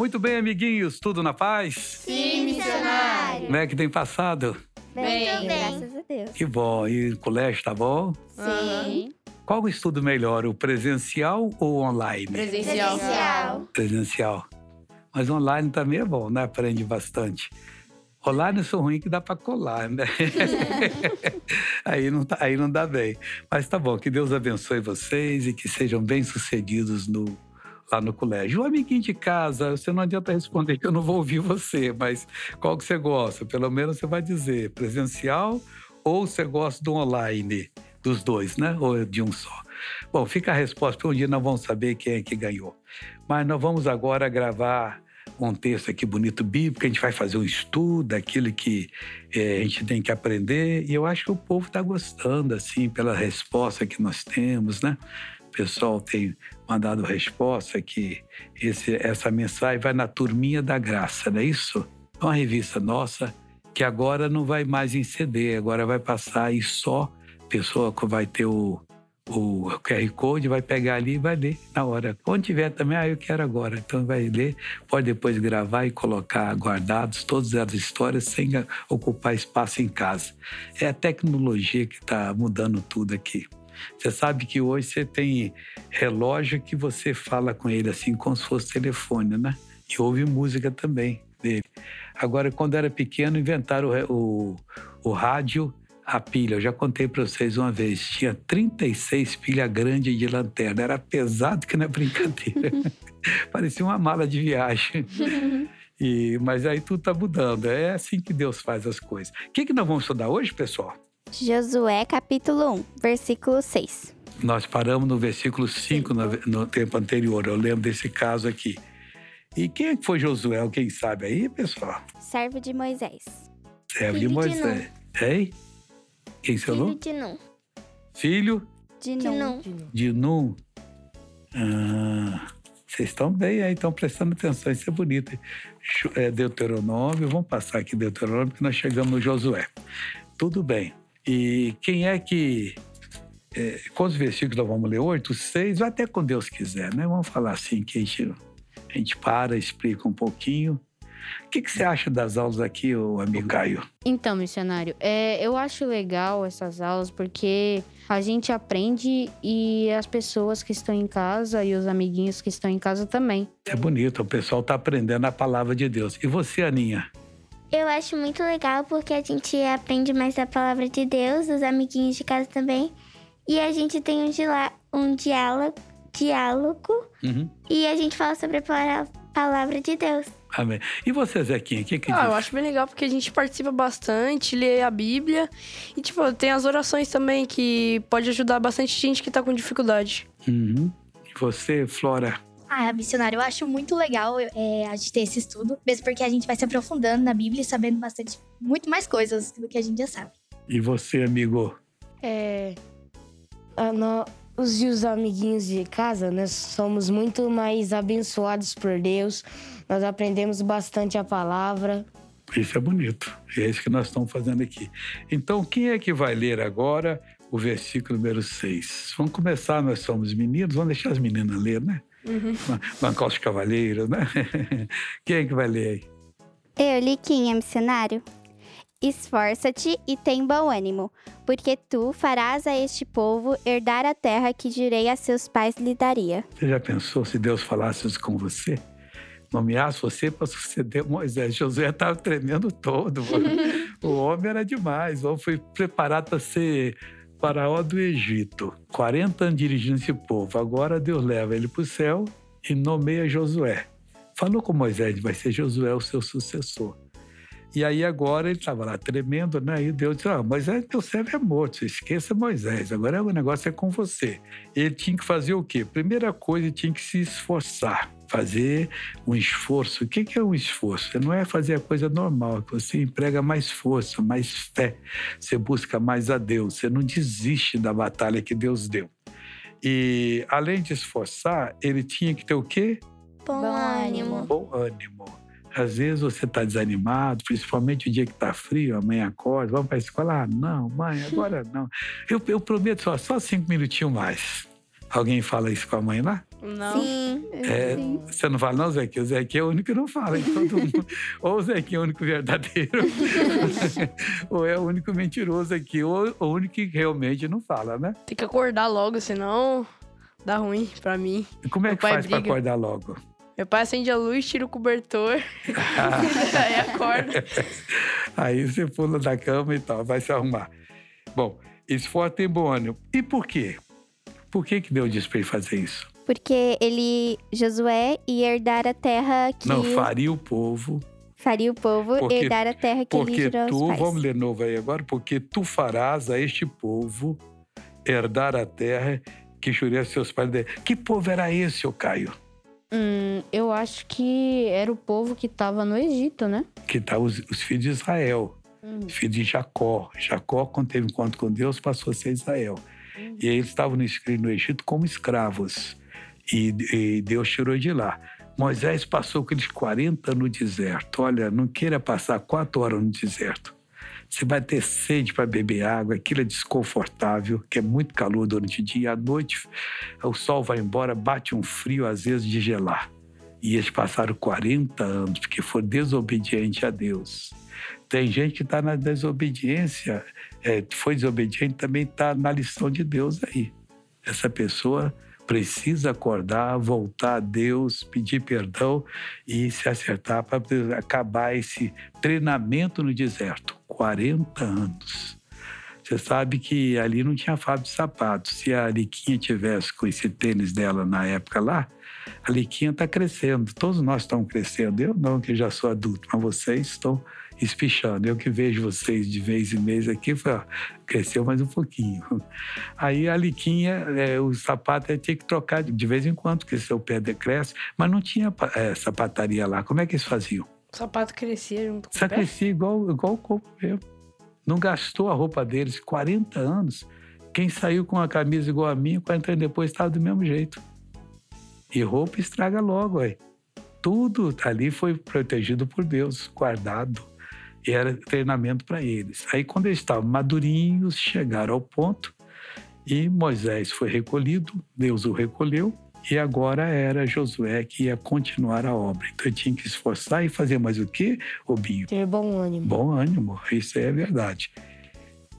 Muito bem, amiguinhos, tudo na paz? Sim, missionário. Como é que tem passado? Bem, Muito bem. graças a Deus. Que bom. E o colégio tá bom? Sim. Qual o estudo melhor, o presencial ou online? Presencial. Presencial. Presencial. Mas online também é bom, né? Aprende bastante. Online eu sou ruim que dá para colar, né? aí, não tá- aí não dá bem. Mas tá bom, que Deus abençoe vocês e que sejam bem-sucedidos no, lá no colégio. O amiguinho de casa, você não adianta responder que eu não vou ouvir você, mas qual que você gosta? Pelo menos você vai dizer presencial ou você gosta do online? Dos dois, né? Ou de um só? Bom, fica a resposta, porque um dia nós vamos saber quem é que ganhou. Mas nós vamos agora gravar um texto aqui bonito bíblico, a gente vai fazer um estudo daquilo que eh, a gente tem que aprender, e eu acho que o povo está gostando, assim, pela resposta que nós temos, né? Pessoal tem mandado resposta que esse, essa mensagem vai na turminha da graça, não é isso? É uma revista nossa que agora não vai mais em CD, agora vai passar aí só pessoa que vai ter o, o QR Code, vai pegar ali e vai ler na hora. Quando tiver também, ah, eu quero agora. Então vai ler, pode depois gravar e colocar guardados todas as histórias sem ocupar espaço em casa. É a tecnologia que está mudando tudo aqui. Você sabe que hoje você tem relógio que você fala com ele assim como se fosse telefone, né? E ouve música também dele. Agora, quando era pequeno, inventaram o, o, o rádio a pilha. Eu já contei para vocês uma vez. Tinha 36 pilhas grandes de lanterna. Era pesado que não é brincadeira. Parecia uma mala de viagem. E, mas aí tudo está mudando. É assim que Deus faz as coisas. O que, que nós vamos estudar hoje, pessoal? Josué capítulo 1, versículo 6. Nós paramos no versículo 5 no, no tempo anterior. Eu lembro desse caso aqui. E quem é que foi Josué? Quem sabe aí, pessoal? Servo de Moisés. Servo de Filho de Moisés. Hein? Quem seu nome? de Nun. Filho De De Nun. Nun. de Num. Ah, vocês estão bem aí, estão prestando atenção, isso é bonito. É, Deuteronômio, vamos passar aqui Deuteronômio, que nós chegamos no Josué. Tudo bem. E quem é que. É, quantos versículos nós vamos ler? Oito, seis, ou até com Deus quiser, né? Vamos falar assim, que a gente, a gente para, explica um pouquinho. O que, que você acha das aulas aqui, ô amigo Caio? Então, missionário, é, eu acho legal essas aulas porque a gente aprende e as pessoas que estão em casa e os amiguinhos que estão em casa também. É bonito, o pessoal está aprendendo a palavra de Deus. E você, Aninha? Eu acho muito legal porque a gente aprende mais a palavra de Deus, os amiguinhos de casa também. E a gente tem um, um diálogo, diálogo Uhum. e a gente fala sobre a pala- palavra de Deus. Amém. E você, Zequinha, o que, que Ah, diz? eu acho bem legal porque a gente participa bastante, lê a Bíblia e, tipo, tem as orações também que pode ajudar bastante gente que tá com dificuldade. Uhum. E você, Flora? Ah, missionário, eu acho muito legal é, a gente ter esse estudo, mesmo porque a gente vai se aprofundando na Bíblia e sabendo bastante, muito mais coisas do que a gente já sabe. E você, amigo? É. a nó- os e os amiguinhos de casa, nós somos muito mais abençoados por Deus. Nós aprendemos bastante a palavra. Isso é bonito. É isso que nós estamos fazendo aqui. Então, quem é que vai ler agora o versículo número 6? Vamos começar, nós somos meninos, vamos deixar as meninas ler, né? Bancar os cavaleiros, né? Quem é que vai ler aí? Eu, Liquinha, missionário. Esforça-te e tem bom ânimo, porque tu farás a este povo herdar a terra que jurei a seus pais lhe daria. Você já pensou se Deus falasse isso com você? Nomeasse você para suceder Moisés. Josué estava tremendo todo. o homem era demais. O homem foi preparado para ser faraó do Egito. 40 anos dirigindo esse povo. Agora Deus leva ele para o céu e nomeia Josué. Falou com Moisés, vai ser Josué o seu sucessor. E aí agora ele estava lá tremendo, né? E Deus disse, ah, Moisés, teu servo é morto, esqueça Moisés, agora o negócio é com você. Ele tinha que fazer o quê? Primeira coisa, ele tinha que se esforçar, fazer um esforço. O que é um esforço? Não é fazer a coisa normal, você emprega mais força, mais fé, você busca mais a Deus, você não desiste da batalha que Deus deu. E além de esforçar, ele tinha que ter o quê? Bom, ânimo. bom ânimo. Às vezes você está desanimado, principalmente o dia que está frio, a mãe acorda, vamos para a escola. Ah, não, mãe, agora não. Eu, eu prometo só, só cinco minutinhos mais. Alguém fala isso com a mãe lá? Não. Sim. É, sim. Você não fala, não, Zequinha? O Zequinha é o único que não fala. hein? Todo mundo. ou o Zequinha é o único verdadeiro, ou é o único mentiroso aqui, ou o único que realmente não fala, né? Tem que acordar logo, senão dá ruim pra mim. E como é Meu que faz briga. acordar logo? Meu pai acende a luz, tira o cobertor, aí acorda. Aí você pula da cama e tal, vai se arrumar. Bom, esforço tem bom ânimo. E por quê? Por que, que Deus disse para ele fazer isso? Porque ele, Josué, ia herdar a terra que Não faria o povo, faria o povo Porque- herdar a terra que porque aos tu, pais. vamos ler novo aí agora, porque tu farás a este povo herdar a terra que jurei a seus pais. Que povo era esse, ô Caio? Hum, eu acho que era o povo que tava no Egito, né? Que tá os, os filhos de Israel, Hum. os filhos de Jacó. Jacó, quando teve encontro com Deus, passou a ser Israel. E eles estavam no, no Egito como escravos. E, e Deus tirou de lá. Moisés passou aqueles 40 no deserto. Olha, não queira passar quatro horas no deserto. Você vai ter sede para beber água, aquilo é desconfortável, que é muito calor durante o dia. À noite, o sol vai embora, bate um frio, às vezes, de gelar. E eles passaram 40 anos, porque foram desobedientes a Deus. Tem gente que está na desobediência, é, foi desobediente, também está na lição de Deus aí. Essa pessoa precisa acordar, voltar a Deus, pedir perdão e se acertar para acabar esse treinamento no deserto. 40 anos. Você sabe que ali não tinha fábrica de sapatos. Se a Liquinha tivesse com esse tênis dela na época lá, a Liquinha está crescendo. Todos nós estamos crescendo. Eu não, que já sou adulto, mas vocês estão espichando. Eu que vejo vocês de vez em mês aqui, foi, ó, cresceu mais um pouquinho. Aí a Liquinha, é, o sapato tinha que trocar de vez em quando, porque seu pé decresce, mas não tinha é, sapataria lá. Como é que eles faziam? O sapato crescia junto com Só o pé. crescia igual, igual o corpo mesmo. Não gastou a roupa deles 40 anos. Quem saiu com uma camisa igual a minha, 40 anos depois estava do mesmo jeito. E roupa estraga logo, aí. Tudo ali foi protegido por Deus, guardado. E era treinamento para eles. Aí, quando eles estavam madurinhos, chegaram ao ponto e Moisés foi recolhido, Deus o recolheu, e agora era Josué que ia continuar a obra. Então, ele tinha que esforçar e fazer mais o quê, Obinho? Ter bom ânimo. Bom ânimo, isso é verdade.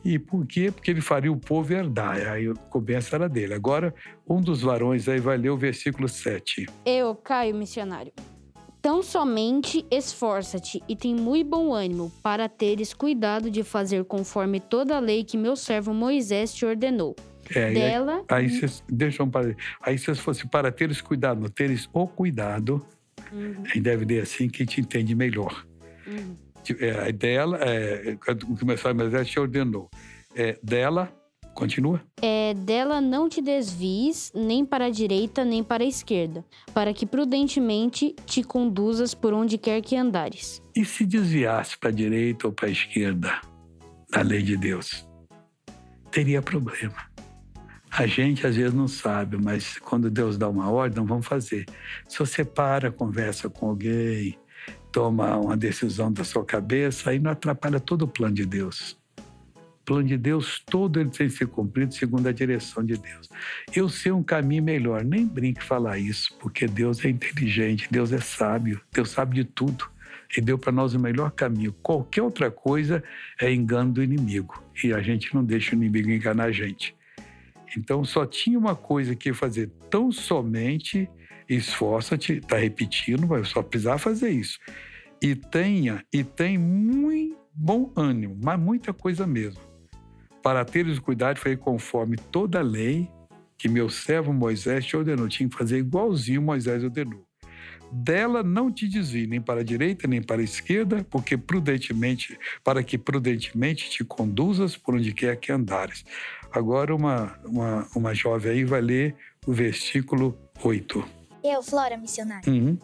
E por quê? Porque ele faria o povo herdar. Aí começa era dele. Agora, um dos varões aí vai ler o versículo 7. Eu, Caio, missionário. Tão somente esforça-te e tem muito bom ânimo para teres cuidado de fazer conforme toda a lei que meu servo Moisés te ordenou. É, e aí, Dela, aí vocês, deixa eu parar. Aí se fosse para teres cuidado, teres o cuidado, Uhum, aí deve ler assim que te entende melhor. uhum. É, a dela, é, o que o meu Moisés te ordenou. É, dela, continua. É, dela não te desvies nem para a direita nem para a esquerda, para que prudentemente te conduzas por onde quer que andares. E se desviasse para a direita ou para a esquerda da lei de Deus? Teria problema. A gente às vezes não sabe, mas quando Deus dá uma ordem, vamos fazer. Se você para, conversa com alguém, toma uma decisão da sua cabeça, aí não atrapalha todo o plano de Deus. Plano de Deus todo ele tem que ser cumprido segundo a direção de Deus. Eu sei um caminho melhor, nem brinque falar isso, porque Deus é inteligente, Deus é sábio, Deus sabe de tudo e deu para nós o melhor caminho. Qualquer outra coisa é engano do inimigo e a gente não deixa o inimigo enganar a gente. Então só tinha uma coisa que fazer, tão somente esforça-te, está repetindo, mas só precisar fazer isso. E tenha, e tem muito bom ânimo, mas muita coisa mesmo. Para teres cuidado, foi conforme toda a lei que meu servo Moisés te ordenou. Tinha que fazer igualzinho Moisés ordenou. Dela não te desvie nem para a direita nem para a esquerda, porque prudentemente, para que prudentemente te conduzas por onde quer que andares. Agora uma, uma, uma jovem aí vai ler o versículo 8. Eu, Flora, missionário. Uhum.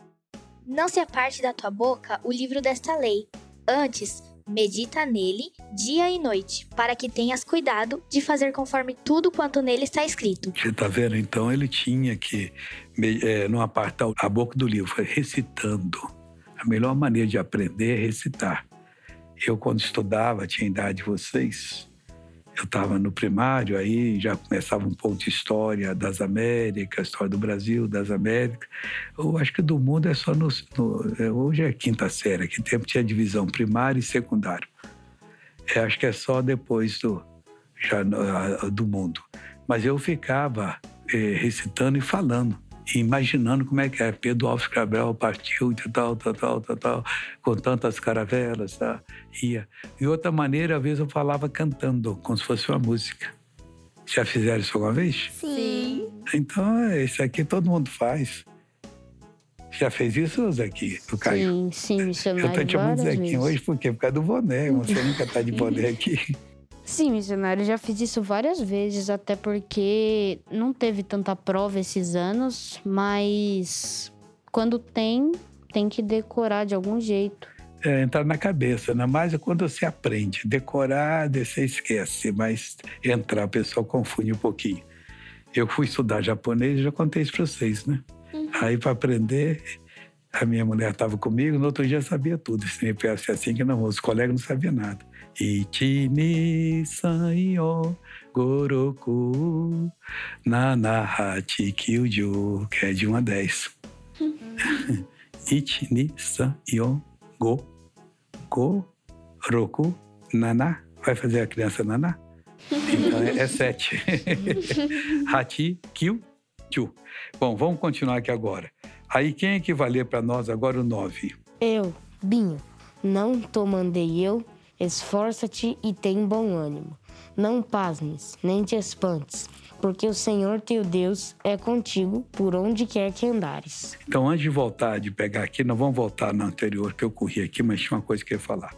Não se aparte da tua boca o livro desta lei. Antes, medita nele dia e noite, para que tenhas cuidado de fazer conforme tudo quanto nele está escrito. Você está vendo? Então ele tinha que é, não apartar a boca do livro, foi recitando. A melhor maneira de aprender é recitar. Eu, quando estudava, tinha idade de vocês, eu estava no primário, aí já começava um pouco de história das Américas, história do Brasil, das Américas. Eu acho que do mundo é só no, no é, hoje é quinta série, que tempo tinha divisão primário e secundário. É, acho que é só depois do já do mundo. Mas eu ficava é, recitando e falando imaginando como é que é. Pedro Alves Cabral partiu de tal, tal, tal, tal, tal, com tantas caravelas, tá? ia. E outra maneira, às vezes eu falava cantando, como se fosse uma música. Já fizeram isso alguma vez? Sim. Então, isso aqui todo mundo faz. Já fez isso, Zequinha? O Caio? Sim, sim, missionário. Eu tô te chamando Zequinha hoje por quê? Por causa do boné. Você nunca tá de boné aqui. Sim, missionário, já fiz isso várias vezes, até porque não teve tanta prova esses anos, mas quando tem, tem que decorar de algum jeito. É, entrar na cabeça, né? Mas é quando você aprende. Decorar, você esquece, mas entrar, o pessoal confunde um pouquinho. Eu fui estudar japonês, já contei isso para vocês, né? Uhum. Aí, para aprender, a minha mulher estava comigo, no outro dia sabia tudo. Se me assim que não, os colegas não sabiam nada. Ichi ni san yo goroku nana hachi kyujo, que é de 1 a 10. Ichi ni san yo go goroku nana. Vai fazer a criança naná? Então é, é sete. Hachi kyujo. Bom, vamos continuar aqui agora. Aí quem é que vai ler para nós agora o 9? Eu, Binho. Não tô mandei eu Esforça-te e tem bom ânimo. Não pasmes, nem te espantes, porque o Senhor teu Deus é contigo por onde quer que andares. Então, antes de voltar, de pegar aqui, nós vamos voltar no anterior que eu corri aqui, mas tinha uma coisa que eu ia falar.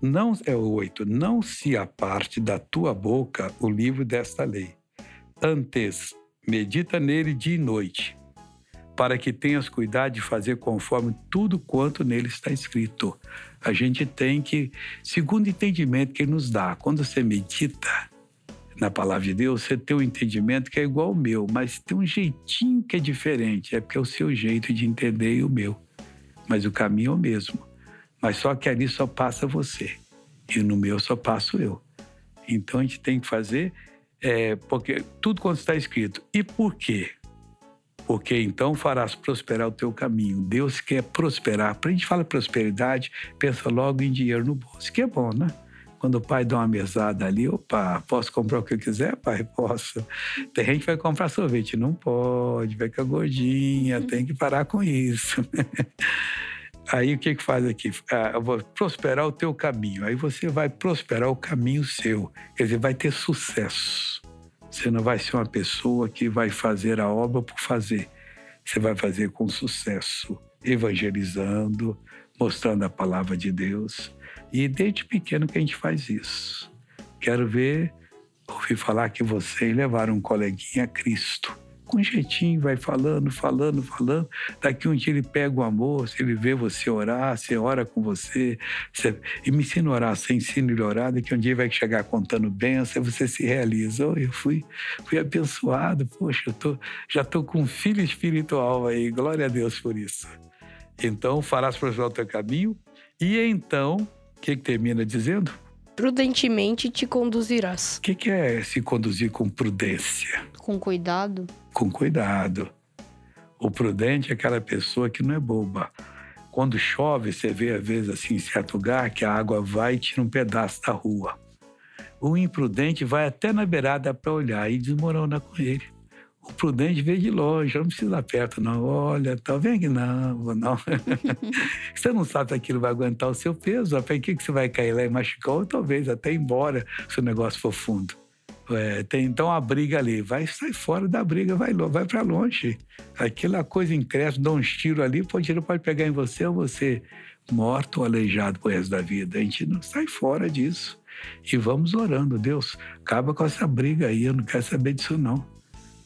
Não é o 8. Não se aparte da tua boca o livro desta lei. Antes, medita nele dia e noite, para que tenhas cuidado de fazer conforme tudo quanto nele está escrito. A gente tem que, segundo o entendimento que ele nos dá, quando você medita na palavra de Deus, você tem um entendimento que é igual ao meu, mas tem um jeitinho que é diferente, é porque é o seu jeito de entender e o meu. Mas o caminho é o mesmo. Mas só que ali só passa você, e no meu só passo eu. Então a gente tem que fazer, é, porque tudo quando está escrito. E por quê? Porque então farás prosperar o teu caminho. Deus quer prosperar. Para a gente falar prosperidade, pensa logo em dinheiro no bolso, que é bom, né? Quando o pai dá uma mesada ali, opa, posso comprar o que eu quiser, pai? Posso. Tem gente que vai comprar sorvete, não pode, vai ficar gordinha, uhum. tem que parar com isso. Aí o que que faz aqui? Ah, eu vou prosperar o teu caminho. Aí você vai prosperar o caminho seu. Quer dizer, vai ter sucesso. Você não vai ser uma pessoa que vai fazer a obra por fazer. Você vai fazer com sucesso, evangelizando, mostrando a palavra de Deus. E desde pequeno que a gente faz isso. Quero ver, ouvir falar que vocês levaram um coleguinha a Cristo com jeitinho, vai falando, falando, falando. Daqui um dia ele pega o amor, se ele vê você orar, você ora com você, você... e me ensina a orar, você ensina ele a orar, daqui um dia vai chegar contando bênção, você se realiza. Oh, eu fui, fui abençoado, poxa, eu tô, já estou com um filho espiritual aí, glória a Deus por isso. Então, farás prosperar o teu caminho, e então, o que, que termina dizendo? Prudentemente te conduzirás. O que, que é se conduzir com prudência? Com cuidado com cuidado. O prudente é aquela pessoa que não é boba. Quando chove, você vê às vezes assim em certo lugar que a água vai e tira um pedaço da rua. O imprudente vai até na beirada para olhar e desmorona com ele. O prudente vê de longe, não precisa ir perto, não. Olha, tá vendo que não, não. você não sabe se aquilo vai aguentar o seu peso. Para que, que você vai cair lá e machucar? Ou talvez até ir embora se o negócio for fundo. É, tem então a briga ali, vai sair fora da briga, vai, vai para longe. Aquela coisa incresce, dá uns tiros ali, pode, tiro pode pegar em você ou você morto ou aleijado pro resto da vida. A gente não sai fora disso. E vamos orando, Deus, acaba com essa briga aí, eu não quero saber disso não.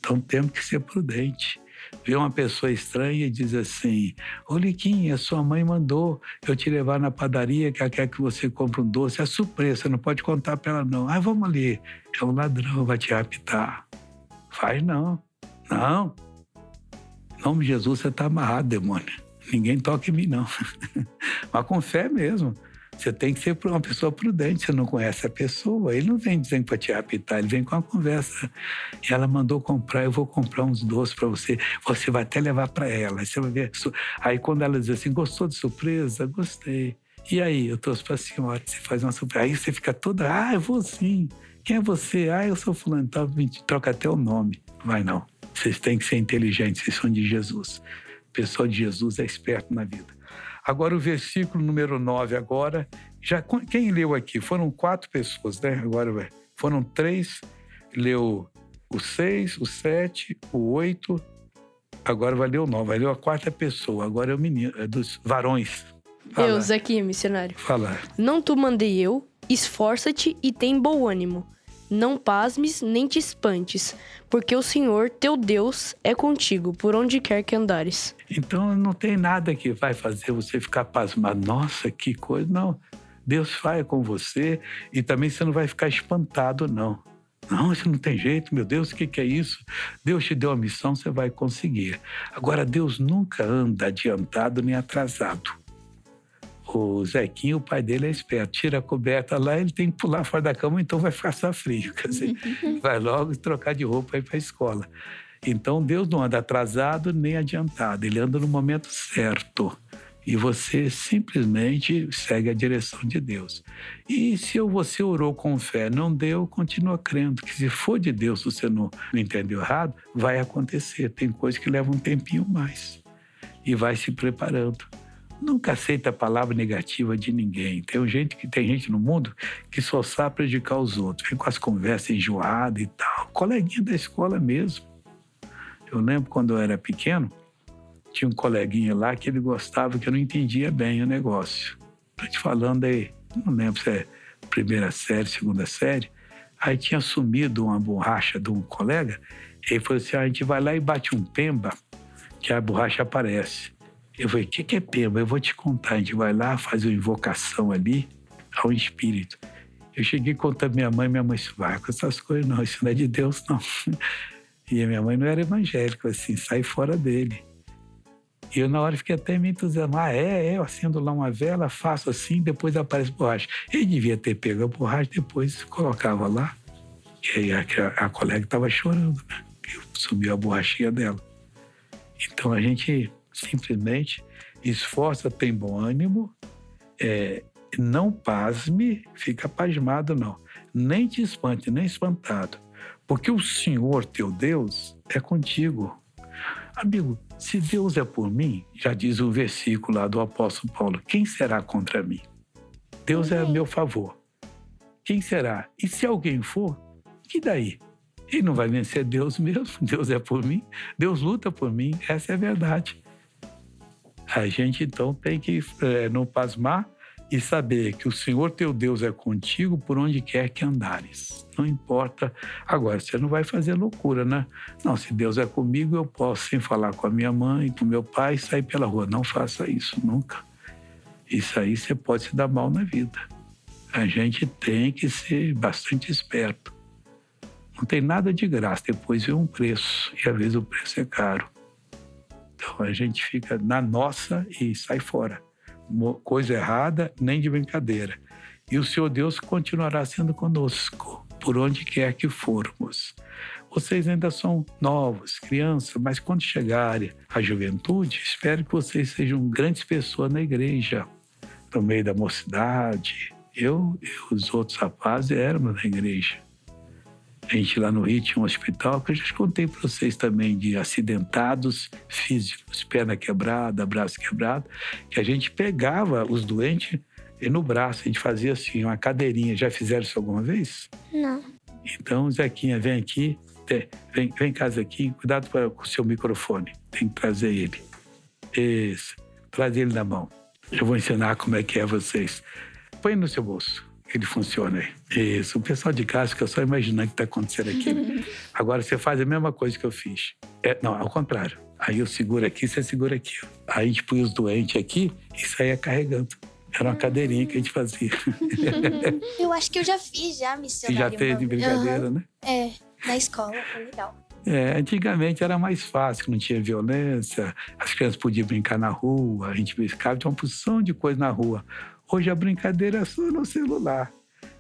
Então temos que ser prudente vê uma pessoa estranha e diz assim: Ô Liquinha, sua mãe mandou eu te levar na padaria que ela quer que você compre um doce. É surpresa, não pode contar para ela, não. Ah, vamos ali. É um ladrão, vai te raptar. Faz não. Não. Em nome de Jesus, você está amarrado, demônio. Ninguém toca em mim, não. Mas com fé mesmo. Você tem que ser uma pessoa prudente, você não conhece a pessoa. Ele não vem dizendo para te apitar, ele vem com a conversa. E ela mandou comprar, eu vou comprar uns doces para você. Você vai até levar para ela. Você vai ver. Aí quando ela diz assim, gostou de surpresa? Gostei. E aí, eu trouxe para a senhora, você faz uma surpresa. Aí você fica toda, ah, eu vou sim. Quem é você? Ah, eu sou fulano. Então, troca até o nome. Vai não. Vocês têm que ser inteligentes, vocês são de Jesus. O pessoal de Jesus é esperto na vida. Agora o versículo número 9 agora, já quem leu aqui? Foram quatro pessoas, né? Agora foram três, leu o seis, o sete, o oito, agora vai ler o nove, vai ler a quarta pessoa, agora é o menino, é dos varões. Fala. Eu, Zequinha, missionário. Fala. Não tu mandei eu, esforça-te e tem bom ânimo. Não pasmes nem te espantes, porque o Senhor, teu Deus, é contigo por onde quer que andares. Então não tem nada que vai fazer você ficar pasmado. Nossa, que coisa. Não. Deus vai com você e também você não vai ficar espantado, não. Não, isso não tem jeito, meu Deus, o que, que é isso? Deus te deu a missão, você vai conseguir. Agora, Deus nunca anda adiantado nem atrasado o Zequinho, o pai dele é esperto. Tira a coberta lá, ele tem que pular fora da cama, então vai ficar só frio. Quer dizer, vai logo trocar de roupa e ir para a escola. Então Deus não anda atrasado nem adiantado, ele anda no momento certo. E você simplesmente segue a direção de Deus. E se você orou com fé, não deu, continua crendo que se for de Deus, você não, não entendeu errado, vai acontecer. Tem coisa que leva um tempinho mais. E vai se preparando. Nunca aceita a palavra negativa de ninguém. Tem gente que tem gente no mundo que só sabe prejudicar os outros, vem com as conversas enjoadas e tal. Coleguinha da escola mesmo. Eu lembro quando eu era pequeno, tinha um coleguinha lá que ele gostava que eu não entendia bem o negócio. Tô te falando aí, não lembro se é primeira série, segunda série. Aí tinha sumido uma borracha de um colega. E ele falou assim: ah, a gente vai lá e bate um pemba, que a borracha aparece. Eu falei, o que, que é pema? Eu vou te contar. A gente vai lá, faz uma invocação ali ao espírito. Eu cheguei contando minha mãe, minha mãe disse, vai com essas coisas não, isso não é de Deus não. E a minha mãe não era evangélica, assim, sai fora dele. E eu na hora fiquei até me entusiasmado. Ah, é, é, eu acendo lá uma vela, faço assim, depois aparece borracha. Ele devia ter pego a borracha, depois colocava lá. E aí a, a, colega estava chorando, né? Subiu a borrachinha dela. Então a gente simplesmente esforça, tem bom ânimo, é, não pasme, fica pasmado não, nem te espante, nem espantado, porque o Senhor teu Deus é contigo. Amigo, se Deus é por mim, já diz o versículo lá do apóstolo Paulo, quem será contra mim? Deus é a meu favor. Quem será? E se alguém for, que daí? Ele não vai vencer Deus mesmo, Deus é por mim, Deus luta por mim, essa é a verdade. A gente então tem que é, não pasmar e saber que o Senhor teu Deus é contigo por onde quer que andares. Não importa. Agora, você não vai fazer loucura, né? Não, se Deus é comigo, eu posso, sem falar com a minha mãe, com meu pai, sair pela rua. Não faça isso, nunca. Isso aí você pode se dar mal na vida. A gente tem que ser bastante esperto. Não tem nada de graça, depois vem um preço, e às vezes o preço é caro. Então a gente fica na nossa e sai fora. Coisa errada, nem de brincadeira. E o Senhor Deus continuará sendo conosco, por onde quer que formos. Vocês ainda são novos, crianças, mas quando chegarem à juventude, espero que vocês sejam grandes pessoas na igreja, no meio da mocidade. Eu e os outros rapazes éramos na igreja. A gente lá no Rio tinha um hospital que eu já contei para vocês também de acidentados físicos, perna quebrada, braço quebrado, que a gente pegava os doentes e no braço a gente fazia assim, uma cadeirinha. Já fizeram isso alguma vez? Não. Então, Zequinha, vem aqui, vem, vem em casa aqui, cuidado com o seu microfone, tem que trazer ele. Isso, traz ele na mão. Eu vou ensinar como é que é vocês. Põe no seu bolso ele funciona aí. Isso. O pessoal de casa fica só imaginando o que está acontecendo aqui. Agora você faz a mesma coisa que eu fiz. É, não, ao contrário. Aí eu seguro aqui, você segura aqui. Aí a gente põe os doentes aqui e saía carregando. Era uma cadeirinha que a gente fazia. eu acho que eu já fiz, já, missionário. Você já fez de brincadeira, uhum. né? É, na escola, foi legal. É, antigamente era mais fácil, não tinha violência, as crianças podiam brincar na rua, a gente brincava de uma porção de coisa na rua. Hoje a brincadeira é só no celular.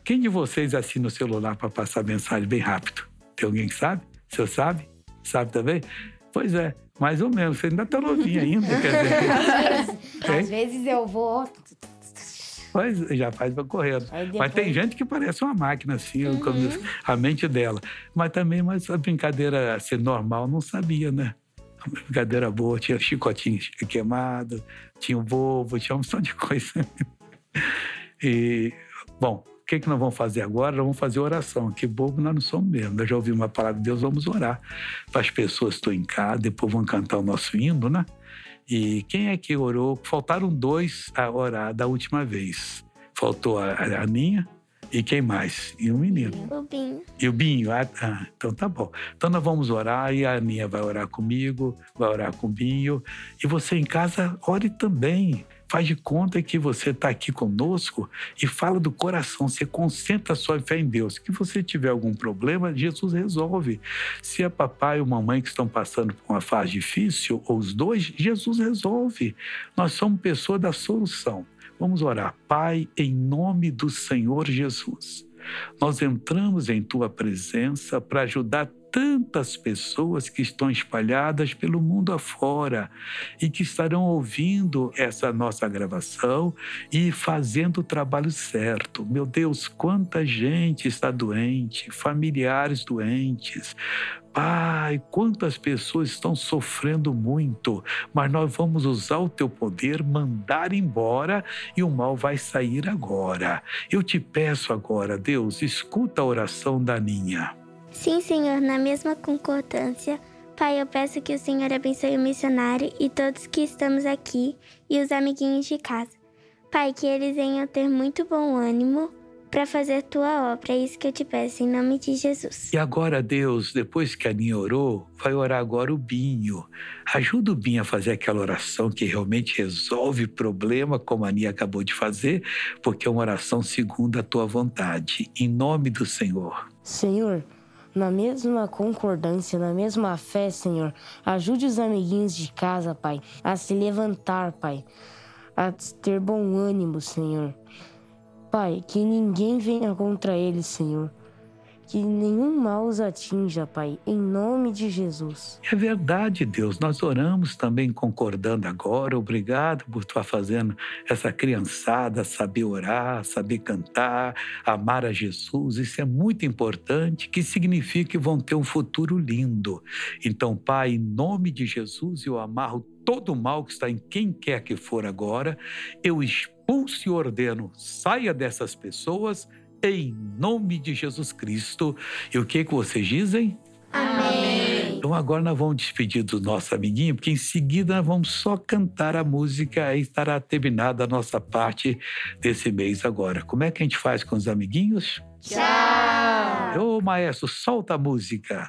Quem de vocês assina o celular para passar mensagem bem rápido? Tem alguém que sabe? Você sabe? Sabe também? Pois é, mais ou menos. Você ainda está novinho ainda, quer dizer. Às vezes, às vezes eu vou. Pois, já faz para correndo. Aí Mas tem depois- gente que parece uma máquina, assim, como diz, a mente dela. Mas também, mas a brincadeira ser normal, não sabia, né? A brincadeira boa, tinha chicotinho queimado, tinha o bobo, tinha uma opção de coisa. E, bom, o que, que nós vamos fazer agora? Nós vamos fazer oração. Que bobo nós não somos mesmo. Nós já ouvimos uma palavra de Deus, vamos orar. Para as pessoas que estão em casa, depois vão cantar o nosso hino, né? E quem é que orou? Faltaram dois a orar da última vez. Faltou a, a Aninha e quem mais? E o menino. O Binho. E o Binho, ah, ah, então tá bom. Então nós vamos orar e a Aninha vai orar comigo, vai orar com o Binho. E você em casa, ore também. Faz de conta que você está aqui conosco e fala do coração. Você concentra a sua fé em Deus. Se você tiver algum problema, Jesus resolve. Se é papai ou mamãe que estão passando por uma fase difícil, ou os dois, Jesus resolve. Nós somos pessoas da solução. Vamos orar. Pai, em nome do Senhor Jesus. Nós entramos em tua presença para ajudar tantas pessoas que estão espalhadas pelo mundo afora e que estarão ouvindo essa nossa gravação e fazendo o trabalho certo. Meu Deus, quanta gente está doente, familiares doentes. Pai, quantas pessoas estão sofrendo muito, mas nós vamos usar o teu poder, mandar embora e o mal vai sair agora. Eu te peço agora, Deus, escuta a oração da Ninha. Sim, Senhor, na mesma concordância. Pai, eu peço que o Senhor abençoe o missionário e todos que estamos aqui e os amiguinhos de casa. Pai, que eles venham ter muito bom ânimo para fazer tua obra. É isso que eu te peço, em nome de Jesus. E agora, Deus, depois que a Ninha orou, vai orar agora o Binho. Ajuda o Binho a fazer aquela oração que realmente resolve problema, como a Ninha acabou de fazer, porque é uma oração segundo a tua vontade. Em nome do Senhor. Senhor, na mesma concordância, na mesma fé, Senhor, ajude os amiguinhos de casa, Pai, a se levantar, Pai, a ter bom ânimo, Senhor. Pai, que ninguém venha contra eles, Senhor. Que nenhum mal os atinja, Pai, em nome de Jesus. É verdade, Deus. Nós oramos também concordando agora. Obrigado por estar fazendo essa criançada saber orar, saber cantar, amar a Jesus. Isso é muito importante, que significa que vão ter um futuro lindo. Então, Pai, em nome de Jesus, eu amarro todo o mal que está em quem quer que for agora. Eu expulso e ordeno, saia dessas pessoas em nome de Jesus Cristo. E o que, que vocês dizem? Amém. Então agora nós vamos despedir do nosso amiguinho, porque em seguida nós vamos só cantar a música e estará terminada a nossa parte desse mês agora. Como é que a gente faz com os amiguinhos? Tchau. Ô maestro, solta a música.